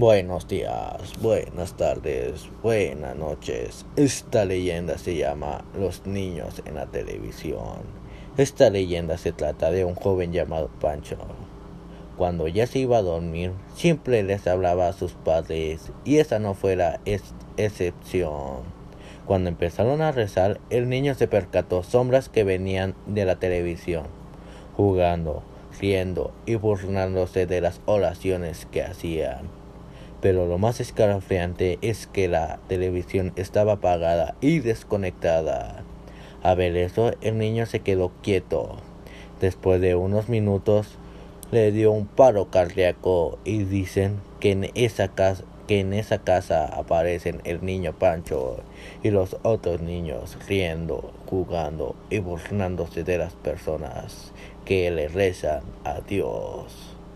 Buenos días, buenas tardes, buenas noches. Esta leyenda se llama Los niños en la televisión. Esta leyenda se trata de un joven llamado Pancho. Cuando ya se iba a dormir, siempre les hablaba a sus padres y esa no fue la excepción. Cuando empezaron a rezar, el niño se percató sombras que venían de la televisión, jugando, riendo y burlándose de las oraciones que hacían pero lo más escalofriante es que la televisión estaba apagada y desconectada. A ver eso, el niño se quedó quieto. Después de unos minutos le dio un paro cardíaco y dicen que en esa casa que en esa casa aparecen el niño Pancho y los otros niños riendo, jugando y burlándose de las personas que le rezan a Dios.